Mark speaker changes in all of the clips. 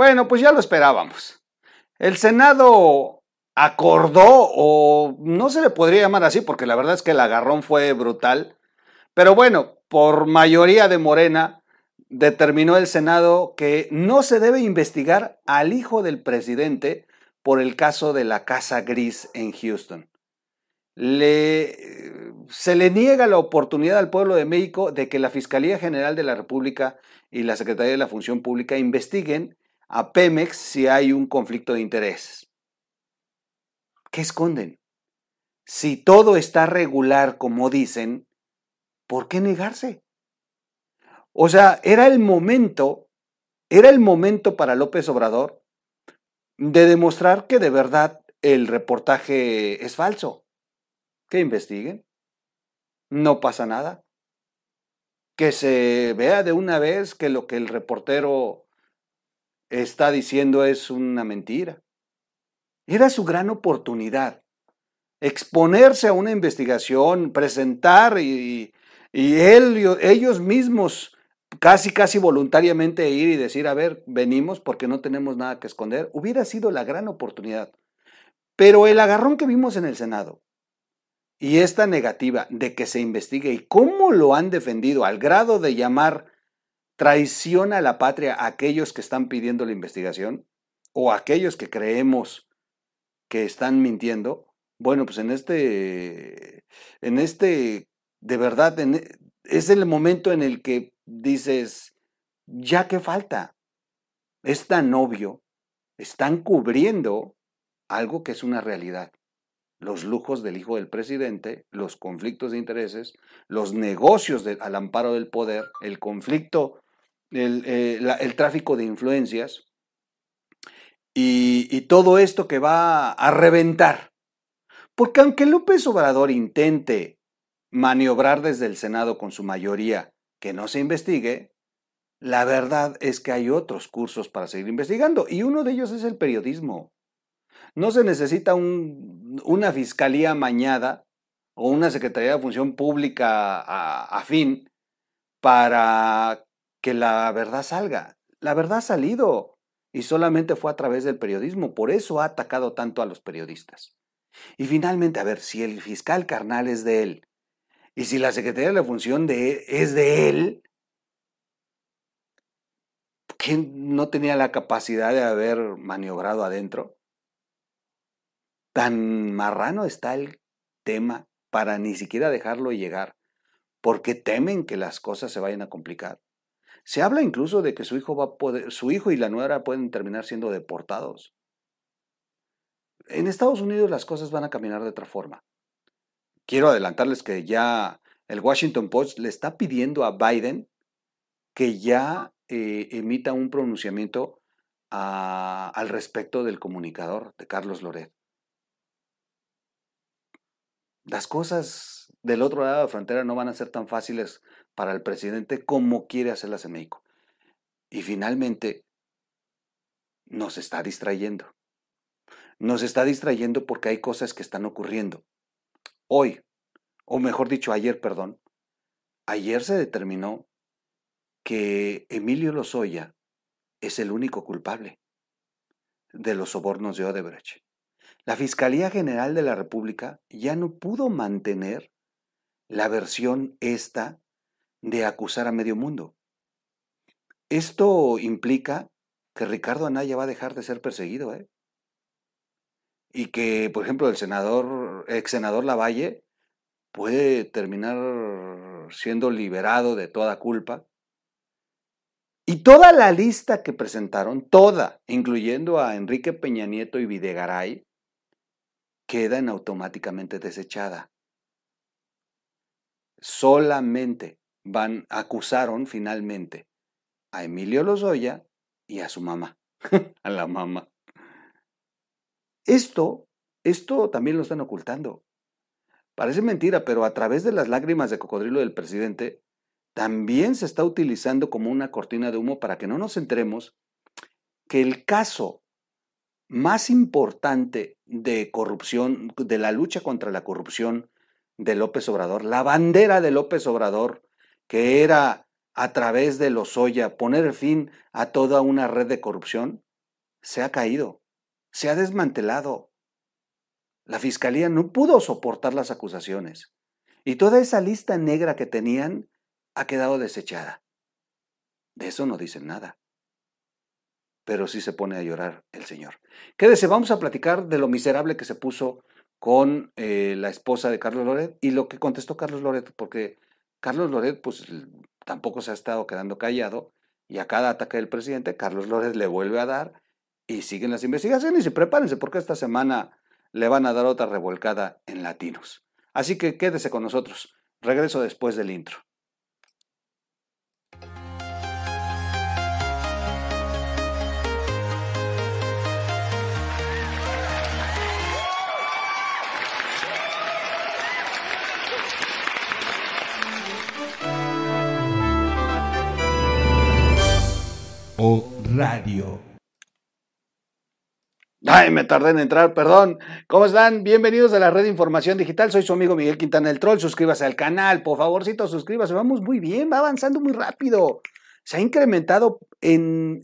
Speaker 1: Bueno, pues ya lo esperábamos. El Senado acordó, o no se le podría llamar así, porque la verdad es que el agarrón fue brutal, pero bueno, por mayoría de Morena, determinó el Senado que no se debe investigar al hijo del presidente por el caso de la Casa Gris en Houston. Se le niega la oportunidad al pueblo de México de que la Fiscalía General de la República y la Secretaría de la Función Pública investiguen a Pemex si hay un conflicto de intereses. ¿Qué esconden? Si todo está regular como dicen, ¿por qué negarse? O sea, era el momento, era el momento para López Obrador de demostrar que de verdad el reportaje es falso. Que investiguen. No pasa nada. Que se vea de una vez que lo que el reportero está diciendo es una mentira. Era su gran oportunidad. Exponerse a una investigación, presentar y, él, ellos mismos casi, casi voluntariamente ir y decir, a ver, venimos porque no tenemos nada que esconder, hubiera sido la gran oportunidad. Pero el agarrón que vimos en el Senado y esta negativa de que se investigue y cómo lo han defendido al grado de llamar traiciona a la patria a aquellos que están pidiendo la investigación o a aquellos que creemos que están mintiendo, bueno, pues en este, en este, de verdad, es el momento en el que dices, ya que falta, es tan obvio, están cubriendo algo que es una realidad. Los lujos del hijo del presidente, los conflictos de intereses, los negocios al amparo del poder, el conflicto eh, el, tráfico de influencias y, todo esto que va a reventar. Porque aunque López Obrador intente maniobrar desde el Senado con su mayoría que no se investigue, la verdad es que hay otros cursos para seguir investigando y uno de ellos es el periodismo. No se necesita un, una fiscalía mañada o una Secretaría de Función Pública afín para que la verdad salga. La verdad ha salido y solamente fue a través del periodismo. Por eso ha atacado tanto a los periodistas. Y finalmente, a ver, si el fiscal carnal es de él y si la Secretaría de la Función de es de él, ¿quién no tenía la capacidad de haber maniobrado adentro? Tan marrano está el tema para ni siquiera dejarlo llegar, porque temen que las cosas se vayan a complicar. Se habla incluso de que su hijo va a poder, su hijo y la nuera pueden terminar siendo deportados. En Estados Unidos las cosas van a caminar de otra forma. Quiero adelantarles que ya el Washington Post le está pidiendo a Biden que ya eh, emita un pronunciamiento al respecto del comunicador de Carlos Loret. Las cosas del otro lado de la frontera no van a ser tan fáciles para el presidente como quiere hacerlas en México. Y finalmente, nos está distrayendo. Nos está distrayendo porque hay cosas que están ocurriendo. Hoy, o mejor dicho, ayer, perdón, ayer se determinó que Emilio Lozoya es el único culpable de los sobornos de Odebrecht. La Fiscalía General de la República ya no pudo mantener la versión esta de acusar a medio mundo. Esto implica que Ricardo Anaya va a dejar de ser perseguido, ¿eh? Y que, por ejemplo, el senador, ex senador Lavalle puede terminar siendo liberado de toda culpa. Y toda la lista que presentaron, toda, incluyendo a Enrique Peña Nieto y Videgaray, queda en automáticamente desechada. Solamente van, acusaron finalmente a Emilio Lozoya y a su mamá, a la mamá. Esto, esto también lo están ocultando. Parece mentira, pero a través de las lágrimas de cocodrilo del presidente, también se está utilizando como una cortina de humo para que no nos enteremos que el caso más importante de corrupción, de la lucha contra la corrupción de López Obrador, la bandera de López Obrador que era a través de Lozoya poner fin a toda una red de corrupción, se ha caído, se ha desmantelado. La fiscalía no pudo soportar las acusaciones y toda esa lista negra que tenían ha quedado desechada. De eso no dicen nada. Pero sí se pone a llorar el señor. Quédese, vamos a platicar de lo miserable que se puso con eh, la esposa de Carlos Loret y lo que contestó Carlos Loret, porque Carlos Loret pues tampoco se ha estado quedando callado y a cada ataque del presidente Carlos Loret le vuelve a dar y siguen las investigaciones y prepárense porque esta semana le van a dar otra revolcada en latinos. Así que quédese con nosotros. Regreso después del intro.
Speaker 2: Radio.
Speaker 1: Ay, me tardé en entrar, perdón. ¿Cómo están? Bienvenidos a la red de información digital. Soy su amigo Miguel Quintana el Troll. Suscríbase al canal, por favorcito, suscríbase. Vamos muy bien, va avanzando muy rápido. Se ha incrementado en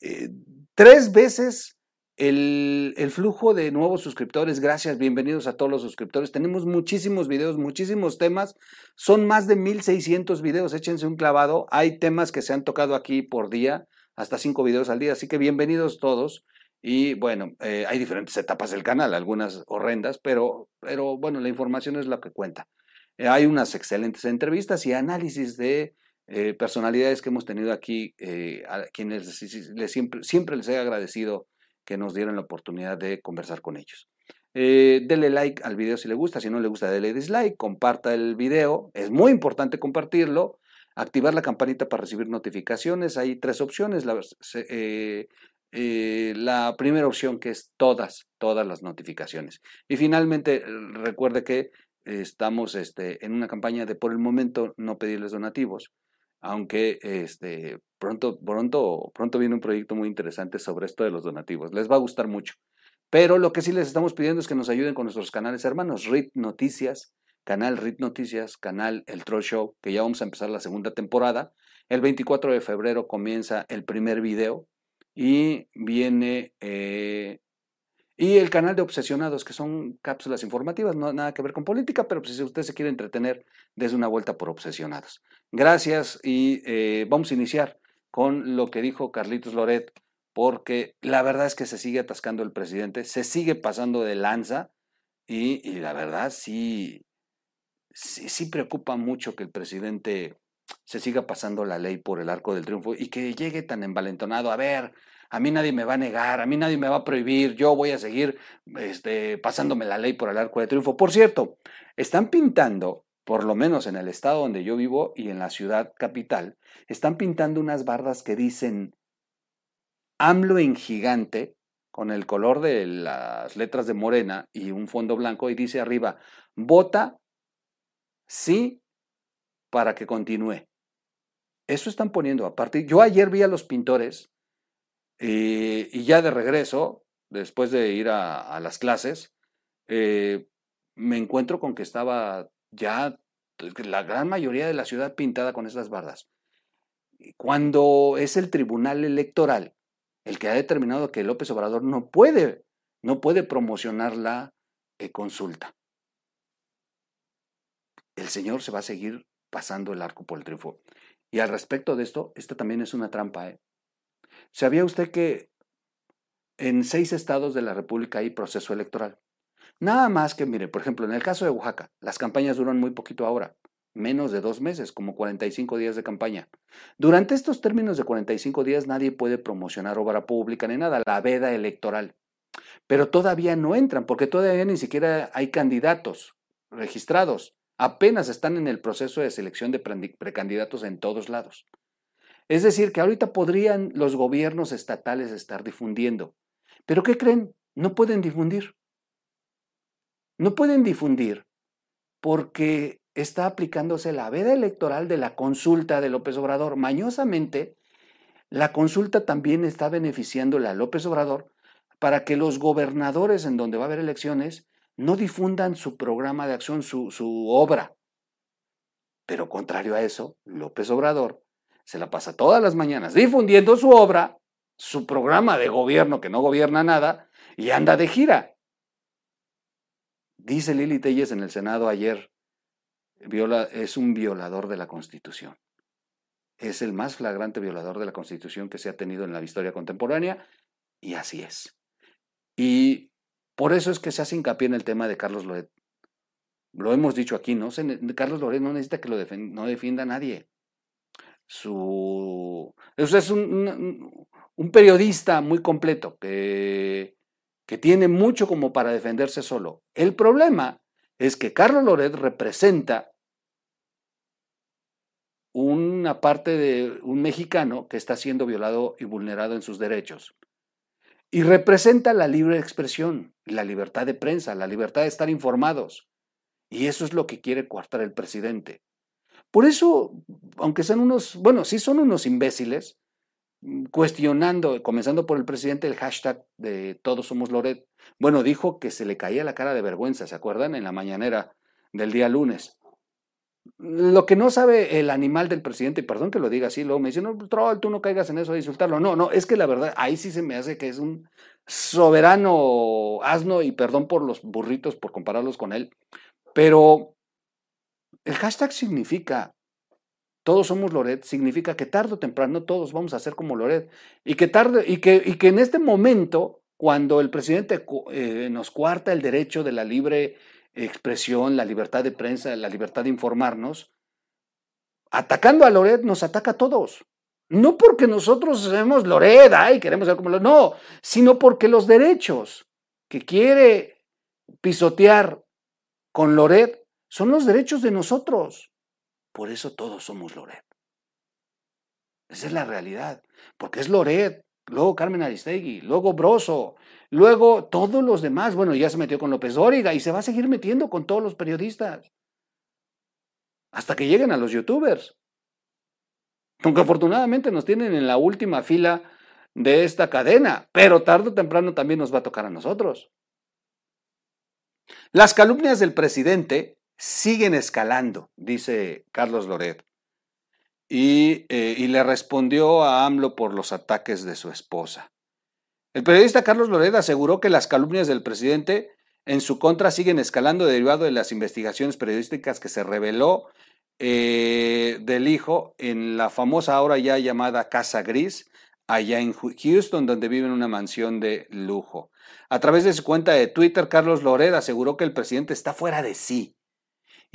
Speaker 1: eh, tres veces el, el, flujo de nuevos suscriptores. Gracias, bienvenidos a todos los suscriptores. Tenemos muchísimos videos, muchísimos temas. Son más de 1600 videos. Échense un clavado. Hay temas que se han tocado aquí por día, hasta cinco videos al día. Así que bienvenidos todos. Y bueno, eh, hay diferentes etapas del canal, algunas horrendas, pero, pero bueno, la información es lo que cuenta. Eh, hay unas excelentes entrevistas y análisis de eh, personalidades que hemos tenido aquí, a quienes les, siempre, siempre les he agradecido que nos dieran la oportunidad de conversar con ellos. dele like al video si le gusta, si no le gusta, dele dislike, comparta el video, es muy importante compartirlo, activar la campanita para recibir notificaciones, hay tres opciones, la, eh, la primera opción que es todas, todas las notificaciones. Y finalmente, recuerde que estamos este, en una campaña de por el momento no pedirles donativos, aunque este, pronto, pronto, pronto viene un proyecto muy interesante sobre esto de los donativos. Les va a gustar mucho. Pero lo que sí les estamos pidiendo es que nos ayuden con nuestros canales hermanos, RIT Noticias, canal RIT Noticias, canal El Troll Show, que ya vamos a empezar la segunda temporada. El 24 de febrero comienza el primer video, y viene eh, y el canal de Obsesionados, que son cápsulas informativas, no nada que ver con política, pero pues, si usted se quiere entretener, desde una vuelta por Obsesionados. Gracias y eh, vamos a iniciar con lo que dijo Carlitos Loret, porque la verdad es que se sigue atascando el presidente, se sigue pasando de lanza y, y la verdad sí, sí, preocupa mucho que el presidente se siga pasando la ley por el arco del triunfo y que llegue tan envalentonado, a ver, a mí nadie me va a negar, a mí nadie me va a prohibir, yo voy a seguir este, pasándome la ley por el arco del triunfo. Por cierto, están pintando, por lo menos en el estado donde yo vivo y en la ciudad capital, están pintando unas bardas que dicen AMLO en gigante, con el color de las letras de morena y un fondo blanco, y dice arriba, vota sí para que continúe. Eso están poniendo aparte. Yo ayer vi a los pintores eh, y ya de regreso, después de ir a, las clases, eh, me encuentro con que estaba ya la gran mayoría de la ciudad pintada con esas bardas. Cuando es el tribunal electoral el que ha determinado que López Obrador no puede, no puede promocionar la eh, consulta. El señor se va a seguir pasando el arco por el triunfo. Y al respecto de esto, esta también es una trampa. ¿eh? ¿Sabía usted que en seis estados de la República hay proceso electoral? Nada más que, mire, por ejemplo, en el caso de Oaxaca, las campañas duran muy poquito ahora, menos de dos meses, como 45 días de campaña. Durante estos términos de 45 días nadie puede promocionar obra pública ni nada, la veda electoral. Pero todavía no entran, porque todavía ni siquiera hay candidatos registrados apenas están en el proceso de selección de precandidatos en todos lados. Es decir, que ahorita podrían los gobiernos estatales estar difundiendo. Pero ¿qué creen? No pueden difundir. No pueden difundir porque está aplicándose la veda electoral de la consulta de López Obrador. Mañosamente, la consulta también está beneficiándole a López Obrador para que los gobernadores en donde va a haber elecciones no difundan su programa de acción, su, obra. Pero contrario a eso, López Obrador se la pasa todas las mañanas difundiendo su obra su programa de gobierno que no gobierna nada y anda de gira. Dice Lili Telles en el Senado ayer, viola, es un violador de la Constitución. Es el más flagrante violador de la Constitución que se ha tenido en la historia contemporánea y así es. Y por eso es que se hace hincapié en el tema de Carlos Loret. Lo hemos dicho aquí, ¿no? Carlos Loret no necesita que lo defienda, no defienda a nadie. Su, es un, un, periodista muy completo que, que tiene mucho como para defenderse solo. El problema es que Carlos Loret representa una parte de un mexicano que está siendo violado y vulnerado en sus derechos. Y representa la libre expresión, la libertad de prensa, la libertad de estar informados. Y eso es lo que quiere coartar el presidente. Por eso, aunque sean unos, bueno, sí son unos imbéciles, cuestionando, comenzando por el presidente, el hashtag de Todos somos Loret. Bueno, dijo que se le caía la cara de vergüenza, ¿se acuerdan? En la mañanera del día lunes. Lo que no sabe el animal del presidente, y perdón que lo diga así, luego me dice, no, troll, tú no caigas en eso de insultarlo. No, no, es que la verdad, ahí sí se me hace que es un soberano asno, y perdón por los burritos, por compararlos con él, pero el hashtag significa, todos somos Loret, significa que tarde o temprano todos vamos a ser como Loret. Y que, tarde, y que, y que en este momento, cuando el presidente eh, nos cuarta el derecho de la libre expresión, la libertad de prensa, la libertad de informarnos, atacando a Loret nos ataca a todos. No porque nosotros somos Loret, y queremos ser como Loret, no, sino porque los derechos que quiere pisotear con Loret son los derechos de nosotros. Por eso todos somos Loret. Esa es la realidad. Porque es Loret, luego Carmen Aristegui, luego Broso, luego todos los demás. Bueno, ya se metió con López Dóriga y se va a seguir metiendo con todos los periodistas. Hasta que lleguen a los youtubers. Aunque afortunadamente nos tienen en la última fila de esta cadena, pero tarde o temprano también nos va a tocar a nosotros. Las calumnias del presidente siguen escalando, dice Carlos Loret. Y, eh, y, le respondió a AMLO por los ataques de su esposa. El periodista Carlos Loret aseguró que las calumnias del presidente en su contra siguen escalando derivado de las investigaciones periodísticas que se reveló eh, del hijo en la famosa ahora ya llamada Casa Gris, allá en Houston, donde vive en una mansión de lujo. A través de su cuenta de Twitter, Carlos Loret aseguró que el presidente está fuera de sí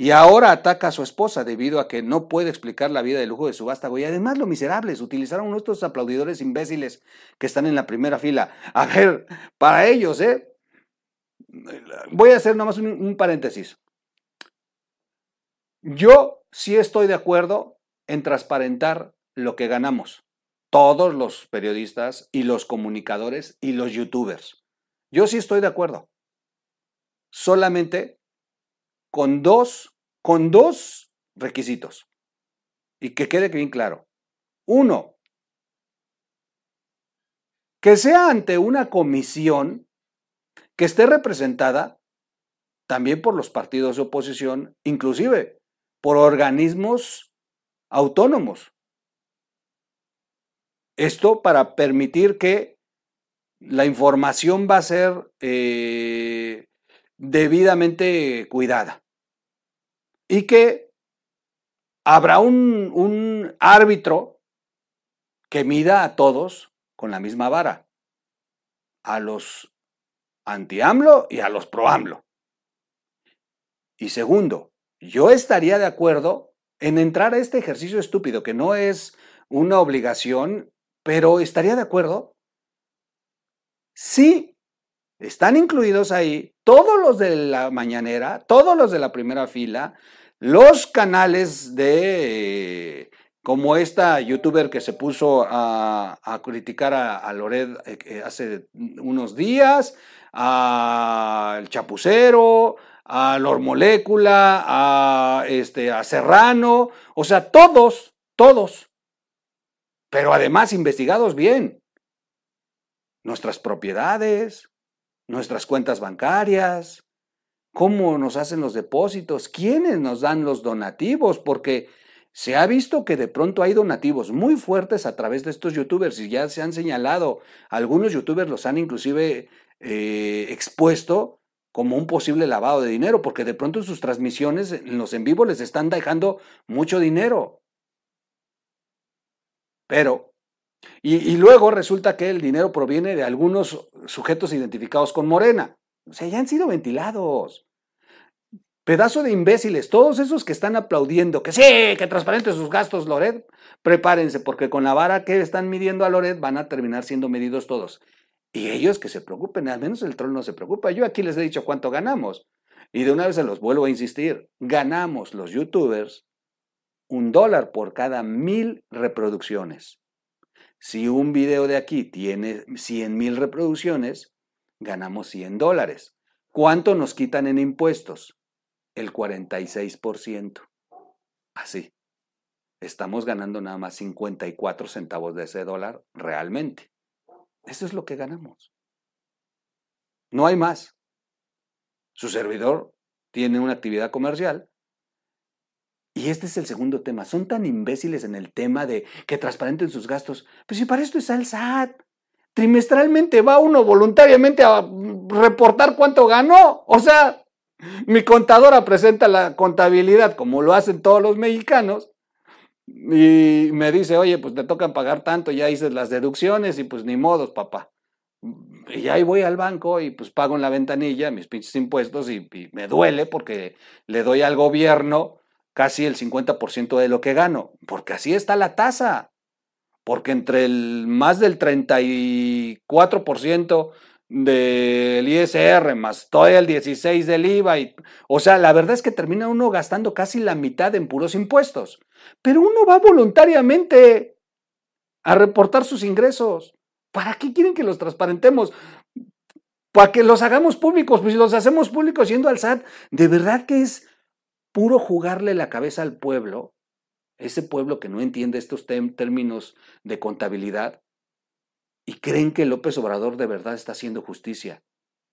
Speaker 1: y ahora ataca a su esposa debido a que no puede explicar la vida de lujo de su vástago. Y además lo miserables, utilizaron nuestros aplaudidores imbéciles que están en la primera fila. A ver, para ellos, ¿eh? Voy a hacer nomás un, un paréntesis. Yo sí estoy de acuerdo en transparentar lo que ganamos. Todos los periodistas y los comunicadores y los youtubers. Yo sí estoy de acuerdo. Solamente con dos, con dos requisitos. Y que quede bien claro. Uno, que sea ante una comisión que esté representada también por los partidos de oposición, inclusive por organismos autónomos. Esto para permitir que la información va a ser eh, debidamente cuidada. Y que habrá un, un árbitro que mida a todos con la misma vara, a los anti-AMLO y a los pro-AMLO. Y segundo, yo estaría de acuerdo en entrar a este ejercicio estúpido, que no es una obligación, pero estaría de acuerdo si están incluidos ahí todos los de la mañanera, todos los de la primera fila, los canales de como esta youtuber que se puso a, criticar a, Lored eh, hace unos días, al Chapucero, a Lor Molécula, a, este, a Serrano, o sea, todos, todos, pero además investigados bien. Nuestras propiedades, nuestras cuentas bancarias, cómo nos hacen los depósitos, quiénes nos dan los donativos, porque se ha visto que de pronto hay donativos muy fuertes a través de estos youtubers y ya se han señalado, algunos youtubers los han inclusive eh, expuesto como un posible lavado de dinero, porque de pronto en sus transmisiones, en los en vivo, les están dejando mucho dinero. Pero, y, luego resulta que el dinero proviene de algunos sujetos identificados con Morena. O sea, ya han sido ventilados. Pedazo de imbéciles, todos esos que están aplaudiendo, que sí, que transparente sus gastos, Loret, prepárense, porque con la vara que están midiendo a Loret van a terminar siendo medidos todos. Y ellos que se preocupen, al menos el troll no se preocupa. Yo aquí les he dicho cuánto ganamos. Y de una vez se los vuelvo a insistir, ganamos los youtubers un dólar por cada mil reproducciones. Si un video de aquí tiene 100 mil reproducciones, ganamos 100 dólares. ¿Cuánto nos quitan en impuestos? El 46%. Así. Estamos ganando nada más 54 centavos de ese dólar realmente. Eso es lo que ganamos. No hay más. Su servidor tiene una actividad comercial. Y este es el segundo tema. Son tan imbéciles en el tema de que transparenten sus gastos. Pues si para esto es el SAT. Trimestralmente va uno voluntariamente a reportar cuánto ganó. O sea, mi contadora presenta la contabilidad como lo hacen todos los mexicanos y me dice, oye, pues te tocan pagar tanto, ya hice las deducciones y pues ni modos, papá. Y ahí voy al banco y pues pago en la ventanilla mis pinches impuestos y, me duele porque le doy al gobierno casi el 50% de lo que gano, porque así está la tasa. Porque entre el más del 34% del ISR más todo el 16 del IVA. Y, o sea, la verdad es que termina uno gastando casi la mitad en puros impuestos. Pero uno va voluntariamente a reportar sus ingresos. ¿Para qué quieren que los transparentemos? Para que los hagamos públicos. Pues si los hacemos públicos yendo al SAT, de verdad que es puro jugarle la cabeza al pueblo. Ese pueblo que no entiende estos términos de contabilidad y creen que López Obrador de verdad está haciendo justicia.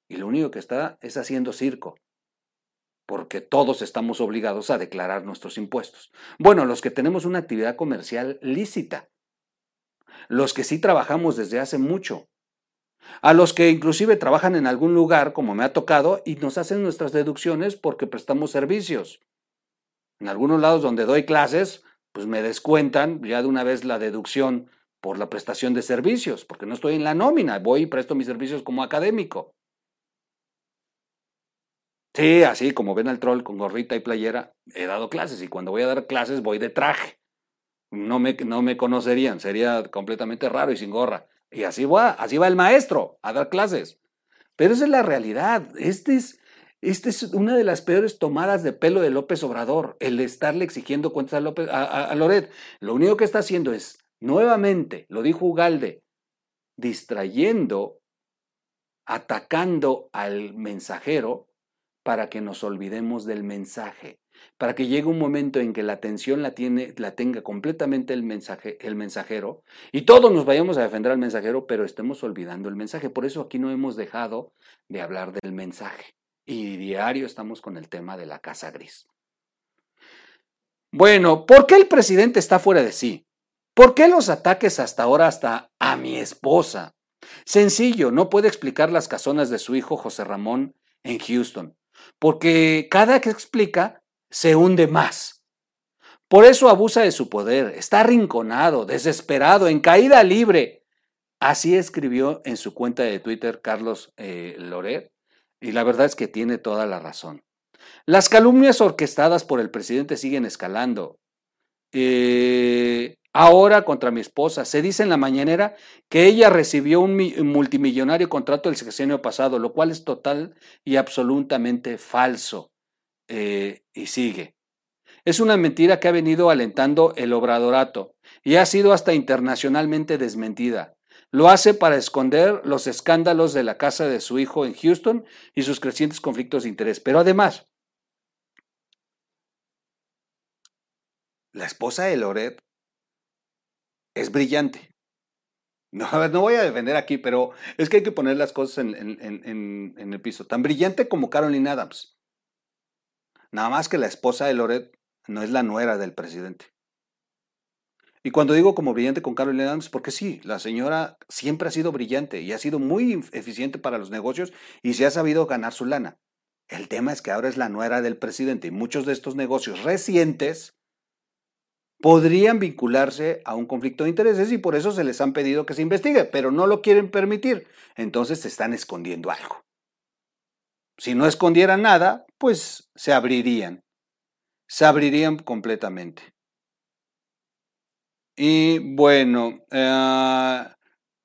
Speaker 1: Y lo único que está es haciendo circo. Porque todos estamos obligados a declarar nuestros impuestos. Bueno, los que tenemos una actividad comercial lícita. Los que sí trabajamos desde hace mucho. A los que inclusive trabajan en algún lugar, como me ha tocado, y nos hacen nuestras deducciones porque prestamos servicios. En algunos lados donde doy clases, pues me descuentan ya de una vez la deducción por la prestación de servicios, porque no estoy en la nómina, voy y presto mis servicios como académico. Sí, así como ven al troll con gorrita y playera, he dado clases y cuando voy a dar clases voy de traje. No me, no me conocerían, sería completamente raro y sin gorra. Y así va, así va el maestro a dar clases. Pero esa es la realidad. Este es, este es una de las peores tomadas de pelo de López Obrador, el estarle exigiendo cuentas a, López, a Loret. Lo único que está haciendo es Nuevamente, lo dijo Ugalde, distrayendo, atacando al mensajero para que nos olvidemos del mensaje, para que llegue un momento en que la atención la, tiene, la tenga completamente el, mensaje, el mensajero y todos nos vayamos a defender al mensajero, pero estemos olvidando el mensaje. Por eso aquí no hemos dejado de hablar del mensaje y diario estamos con el tema de la casa gris. Bueno, ¿por qué el presidente está fuera de sí? ¿Por qué los ataques hasta ahora hasta a mi esposa? Sencillo, no puede explicar las casonas de su hijo José Ramón en Houston, porque cada que explica se hunde más. Por eso abusa de su poder, está arrinconado, desesperado, en caída libre. Así escribió en su cuenta de Twitter Carlos eh, Loret, y la verdad es que tiene toda la razón. Las calumnias orquestadas por el presidente siguen escalando. Eh, ahora contra mi esposa. Se dice en la mañanera que ella recibió un multimillonario contrato el sexenio pasado, lo cual es total y absolutamente falso. Eh, y sigue. Es una mentira que ha venido alentando el obradorato y ha sido hasta internacionalmente desmentida. Lo hace para esconder los escándalos de la casa de su hijo en Houston y sus crecientes conflictos de interés. Pero además, la esposa de Loret es brillante. No, no voy a defender aquí, pero es que hay que poner las cosas en, el piso. Tan brillante como Caroline Adams. Nada más que la esposa de Loret no es la nuera del presidente. Y cuando digo como brillante con Carol Adams, porque sí, la señora siempre ha sido brillante y ha sido muy eficiente para los negocios y se ha sabido ganar su lana. El tema es que ahora es la nuera del presidente y muchos de estos negocios recientes podrían vincularse a un conflicto de intereses y por eso se les han pedido que se investigue, pero no lo quieren permitir. Entonces se están escondiendo algo. Si no escondieran nada, pues se abrirían. Se abrirían completamente. Y bueno, eh,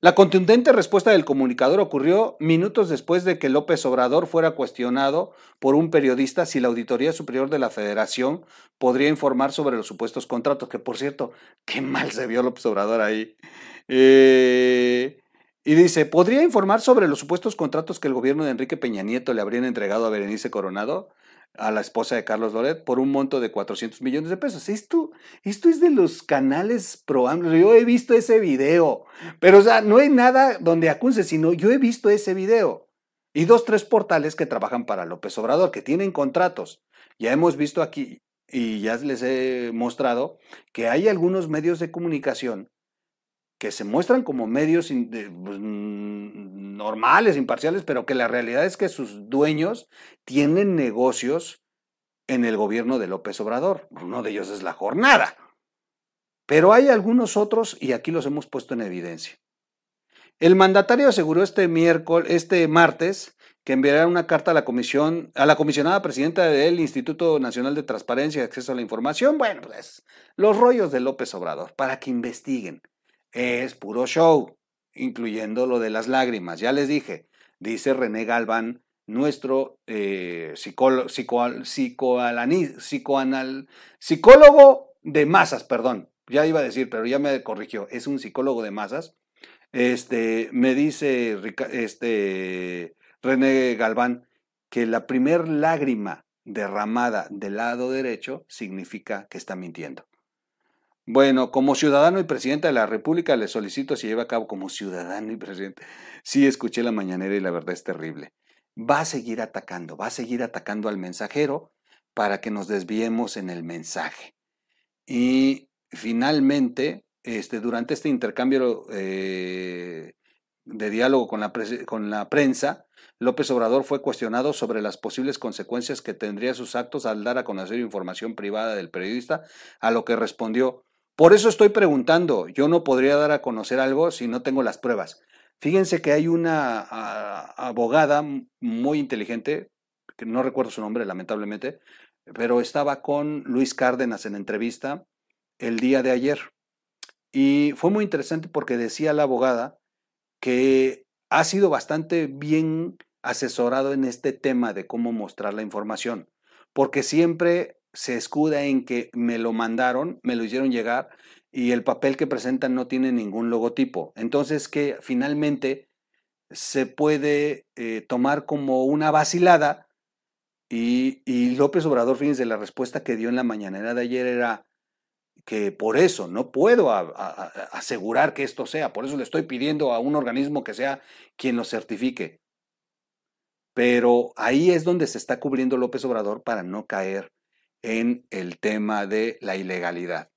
Speaker 1: la contundente respuesta del comunicador ocurrió minutos después de que López Obrador fuera cuestionado por un periodista si la Auditoría Superior de la Federación podría informar sobre los supuestos contratos, que por cierto, qué mal se vio López Obrador ahí. Eh, y dice, ¿podría informar sobre los supuestos contratos que el gobierno de Enrique Peña Nieto le habrían entregado a Berenice Coronado? a la esposa de Carlos Loret por un monto de 400 millones de pesos. Esto, esto es de los canales pro Yo he visto ese video, pero o sea, no hay nada donde acuse, sino yo he visto ese video. Y dos, tres portales que trabajan para López Obrador, que tienen contratos. Ya hemos visto aquí y ya les he mostrado que hay algunos medios de comunicación que se muestran como medios pues, normales, imparciales, pero que la realidad es que sus dueños tienen negocios en el gobierno de López Obrador. Uno de ellos es la jornada. Pero hay algunos otros y aquí los hemos puesto en evidencia. El mandatario aseguró este miércoles, este martes, que enviará una carta a la comisión, a la comisionada presidenta del Instituto Nacional de Transparencia y Acceso a la Información. Bueno, pues los rollos de López Obrador, para que investiguen es puro show, incluyendo lo de las lágrimas. Ya les dije, dice René Galván, nuestro eh, psicólogo, psicólogo de masas, perdón, ya iba a decir, pero ya me corrigió, es un psicólogo de masas. Este, me dice este, René Galván que la primer lágrima derramada del lado derecho significa que está mintiendo. Bueno, como ciudadano y presidente de la República le solicito si lleva a cabo como ciudadano y presidente. Sí, escuché la mañanera y la verdad es terrible. Va a seguir atacando, va a seguir atacando al mensajero para que nos desviemos en el mensaje. Y finalmente, este, durante este intercambio eh, de diálogo con la, con la prensa, López Obrador fue cuestionado sobre las posibles consecuencias que tendría sus actos al dar a conocer información privada del periodista, a lo que respondió, por eso estoy preguntando, yo no podría dar a conocer algo si no tengo las pruebas. Fíjense que hay una abogada muy inteligente, que no recuerdo su nombre lamentablemente, pero estaba con Luis Cárdenas en entrevista el día de ayer. Y fue muy interesante porque decía la abogada que ha sido bastante bien asesorado en este tema de cómo mostrar la información, porque siempre se escuda en que me lo mandaron, me lo hicieron llegar y el papel que presentan no tiene ningún logotipo. Entonces que finalmente se puede eh, tomar como una vacilada y, López Obrador, fíjense, la respuesta que dio en la mañanera de ayer era que por eso no puedo asegurar que esto sea, por eso le estoy pidiendo a un organismo que sea quien lo certifique. Pero ahí es donde se está cubriendo López Obrador para no caer en el tema de la ilegalidad.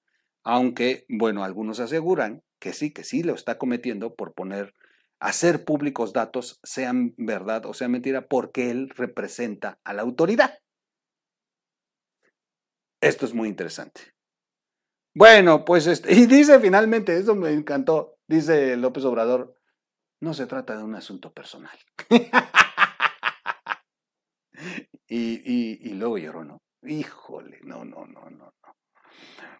Speaker 1: Aunque, bueno, algunos aseguran que sí, que sí lo está cometiendo por poner, hacer públicos datos, sean verdad o sea mentira, porque él representa a la autoridad. Esto es muy interesante. Bueno, pues, este, y dice finalmente, eso me encantó, dice López Obrador, no se trata de un asunto personal. y, y luego lloró, ¿no? Híjole, no, no, no, no, no.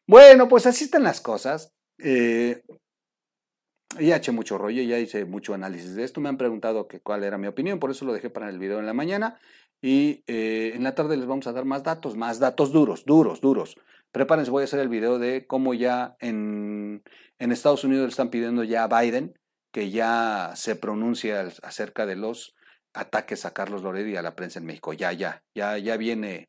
Speaker 1: Bueno, pues así están las cosas. Eh, ya eché mucho rollo, ya hice mucho análisis de esto. Me han preguntado que cuál era mi opinión, por eso lo dejé para el video en la mañana. Y eh, en la tarde les vamos a dar más datos, más datos duros, duros, duros. Prepárense, voy a hacer el video de cómo ya en, en Estados Unidos le están pidiendo ya a Biden que ya se pronuncie acerca de los ataques a Carlos Loret y a la prensa en México. Ya, ya, ya, ya viene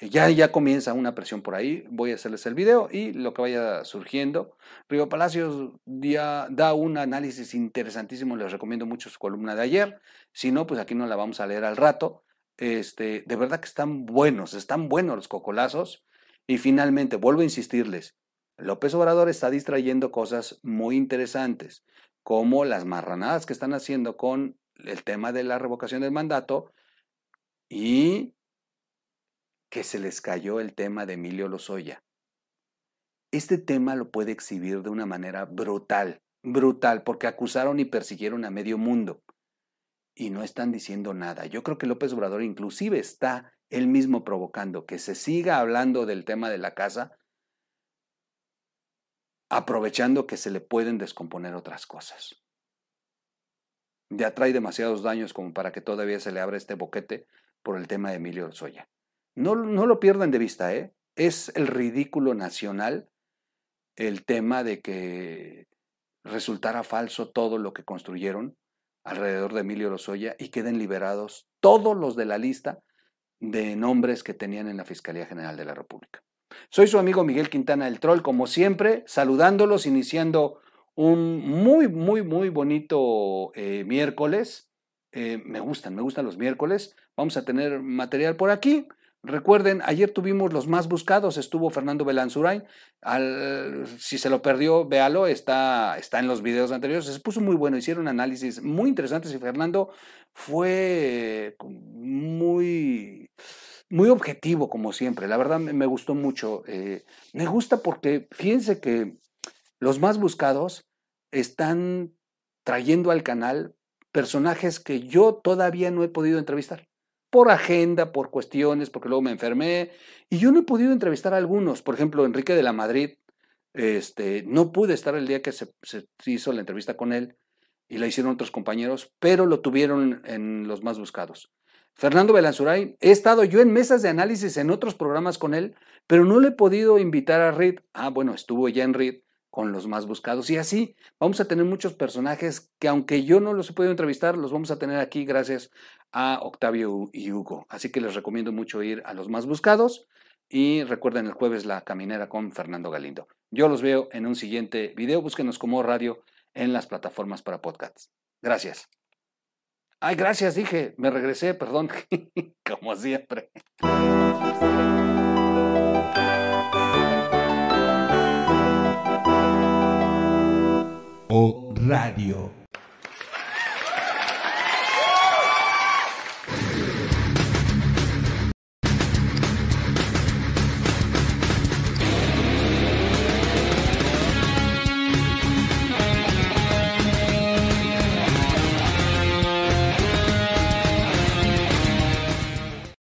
Speaker 1: ya, ya comienza una presión por ahí, voy a hacerles el video y lo que vaya surgiendo. Río Palacios da un análisis interesantísimo, les recomiendo mucho su columna de ayer, si no, pues aquí no la vamos a leer al rato. Este, de verdad que están buenos, están buenos los cocolazos. Y finalmente, vuelvo a insistirles, López Obrador está distrayendo cosas muy interesantes, como las marranadas que están haciendo con el tema de la revocación del mandato y que se les cayó el tema de Emilio Lozoya. Este tema lo puede exhibir de una manera brutal, brutal, porque acusaron y persiguieron a medio mundo y no están diciendo nada. Yo creo que López Obrador inclusive está él mismo provocando que se siga hablando del tema de la casa, aprovechando que se le pueden descomponer otras cosas. Ya trae demasiados daños como para que todavía se le abra este boquete por el tema de Emilio Orzoya. No, no lo pierdan de vista, ¿eh? Es el ridículo nacional el tema de que resultara falso todo lo que construyeron alrededor de Emilio Lozoya y queden liberados todos los de la lista de nombres que tenían en la Fiscalía General de la República. Soy su amigo Miguel Quintana del Troll, como siempre, saludándolos, iniciando un muy, muy, muy bonito eh, miércoles. Eh, me gustan, me gustan los miércoles. Vamos a tener material por aquí. Recuerden, ayer tuvimos los más buscados, estuvo Fernando Belanzurain. Al, si se lo perdió, véalo, está, está en los videos anteriores. Se puso muy bueno, hicieron análisis muy interesantes y Fernando fue muy, muy objetivo, como siempre. La verdad me, gustó mucho. Eh, me gusta porque fíjense que los más buscados están trayendo al canal personajes que yo todavía no he podido entrevistar por agenda, por cuestiones, porque luego me enfermé, y yo no he podido entrevistar a algunos, por ejemplo, Enrique de la Madrid, este, no pude estar el día que se, hizo la entrevista con él, y la hicieron otros compañeros, pero lo tuvieron en los más buscados. Fernando Belanzuray, he estado yo en mesas de análisis en otros programas con él, pero no le he podido invitar a Reed. Ah, bueno, estuvo ya en Reed con los más buscados. Y así vamos a tener muchos personajes que aunque yo no los he podido entrevistar, los vamos a tener aquí gracias a Octavio y Hugo. Así que les recomiendo mucho ir a los más buscados y recuerden el jueves la caminera con Fernando Galindo. Yo los veo en un siguiente video. Búsquenos como radio en las plataformas para podcasts. Gracias. Ay, gracias, dije. Me regresé, perdón. Como siempre.
Speaker 2: o radio.